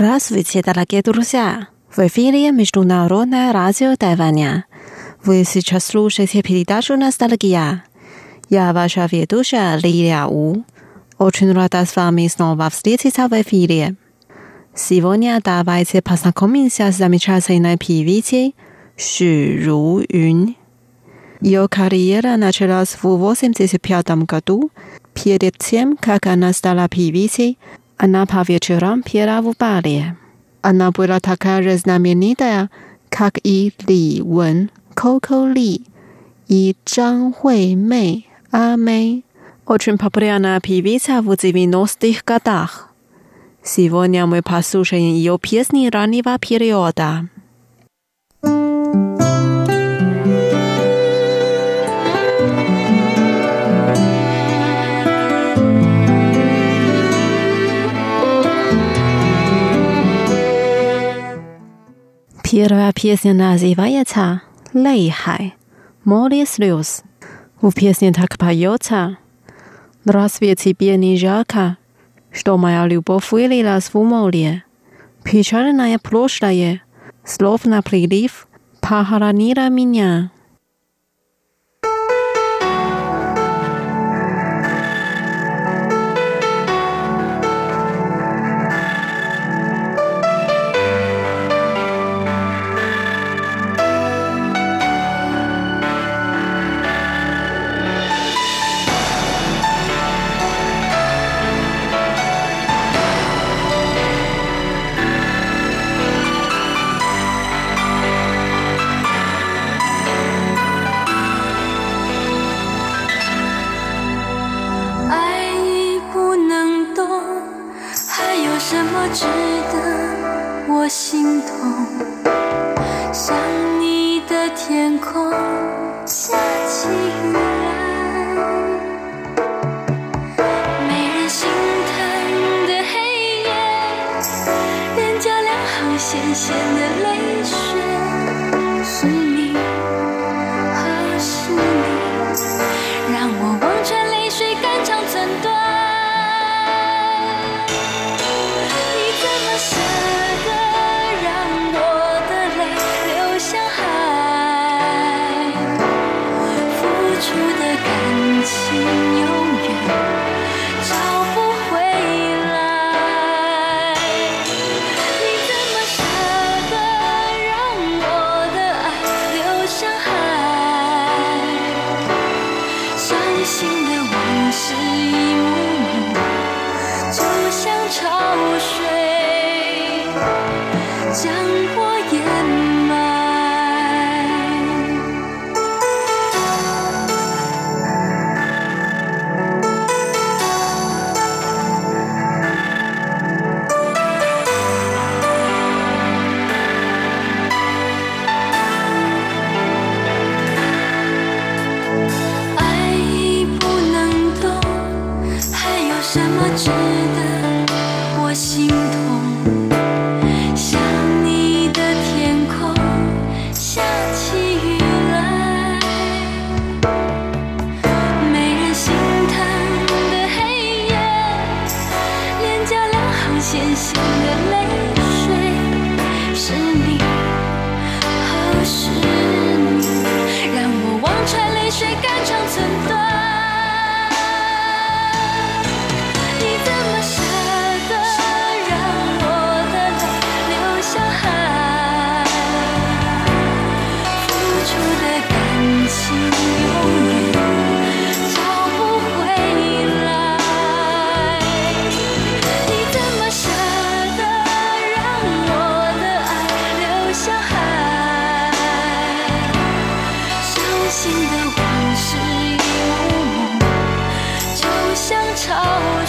Здравствуйте, дорогие друзья! В эфире Международное радио Тайваня. Вы сейчас слушаете передачу «Ностальгия». Я ваша ведущая Лилия У. Очень рада с вами снова встретиться в эфире. Сегодня давайте познакомимся с замечательной певицей Ши Ру Юнь. Ее карьера началась в 85 году. Перед тем, как она стала певицей, она по вечерам пела в баре. Она была такая же знаменитая, как и Ли Wen, Coco Ли и Зhang Huimei, А Мэй. Очень популярная певица в 90-х годах. Сегодня мы послушаем ее песни раннего периода. Первая песня называется «Лей Хай» море слез. В песне так поется «Разве тебе не жарко, что моя любовь вылилась в море? Печальное прошлое, словно прилив, похоронило меня».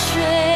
水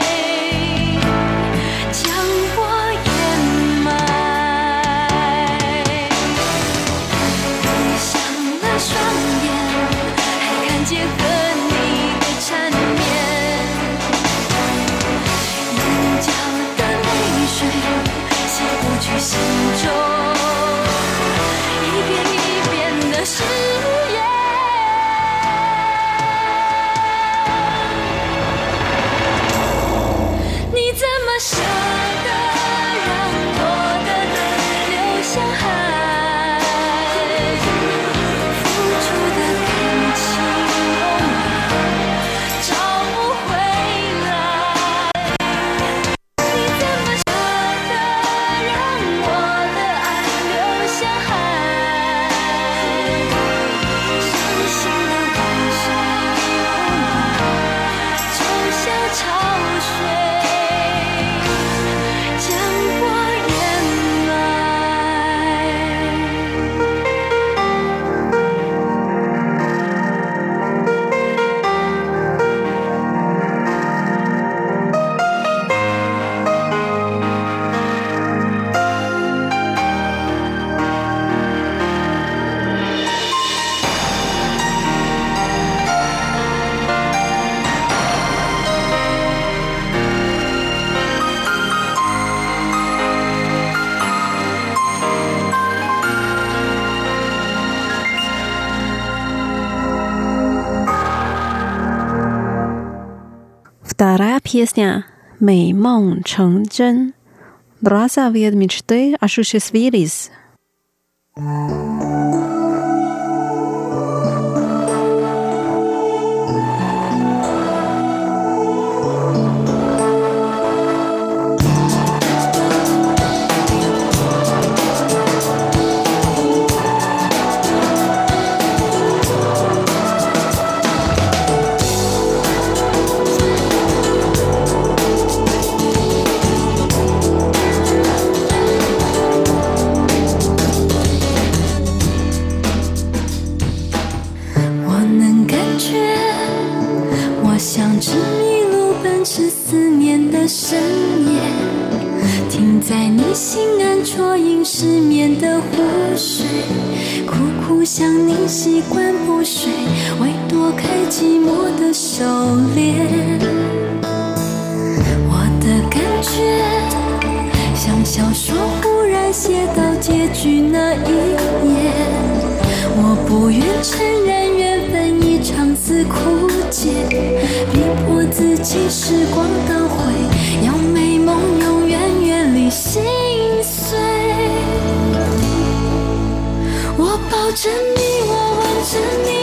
песня «美梦成真» Браза вед мечты осуществились. 写到结局那一页我不愿承认缘分一场次枯竭逼迫自己时光倒回让美梦永远远离心碎。我抱着你我吻着你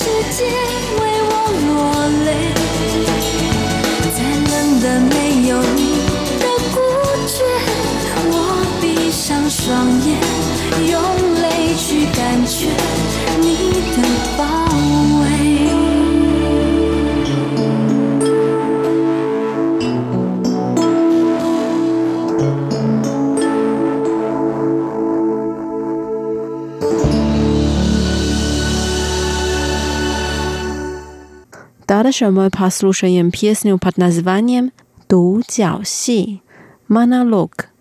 世界为我落泪，再冷的没有你的孤绝，我闭上双眼，用泪去感觉。Czara Szamy posłuchają pieśnię pod nazwaniem Tu Jiao Xi, monolog.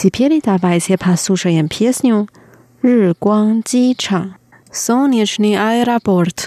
Теперь давайте послушаем песню «Ры Гуан Ги Чан» сонечный аэропорт».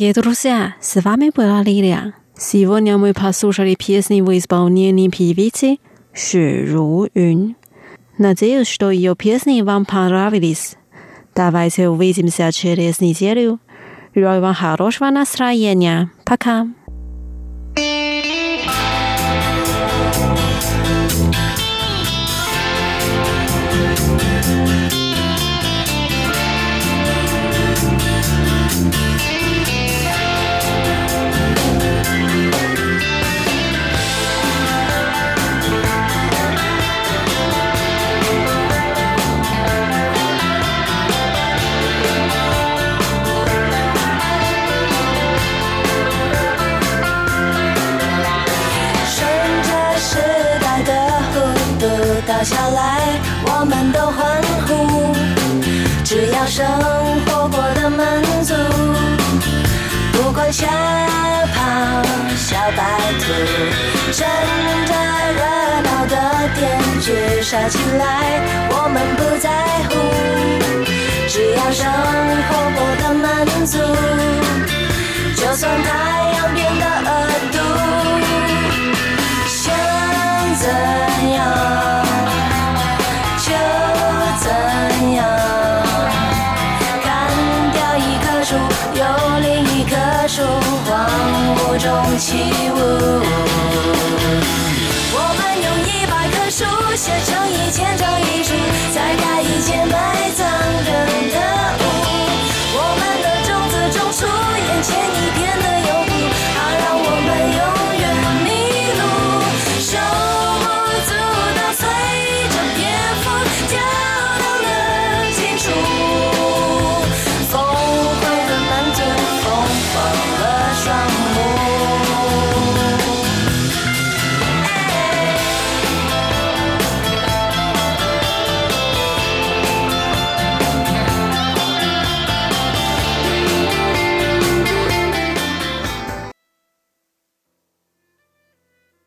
Дорогие друзья, с вами была Лилия. Сегодня мы послушали песни в исполнении певицы Ши Ру Юн. Надеюсь, что ее песни вам понравились. Давайте увидимся через неделю. Желаю вам хорошего настроения. Пока. 度倒下来，我们都欢呼。只要生活过得满足，不管小跑小白兔，趁着热闹的点缀杀起来，我们不在乎。只要生活过得满足，就算太阳变得恶毒。样，砍掉一棵树，有另一棵树，荒芜中起舞。我们用一百棵树写成一千张一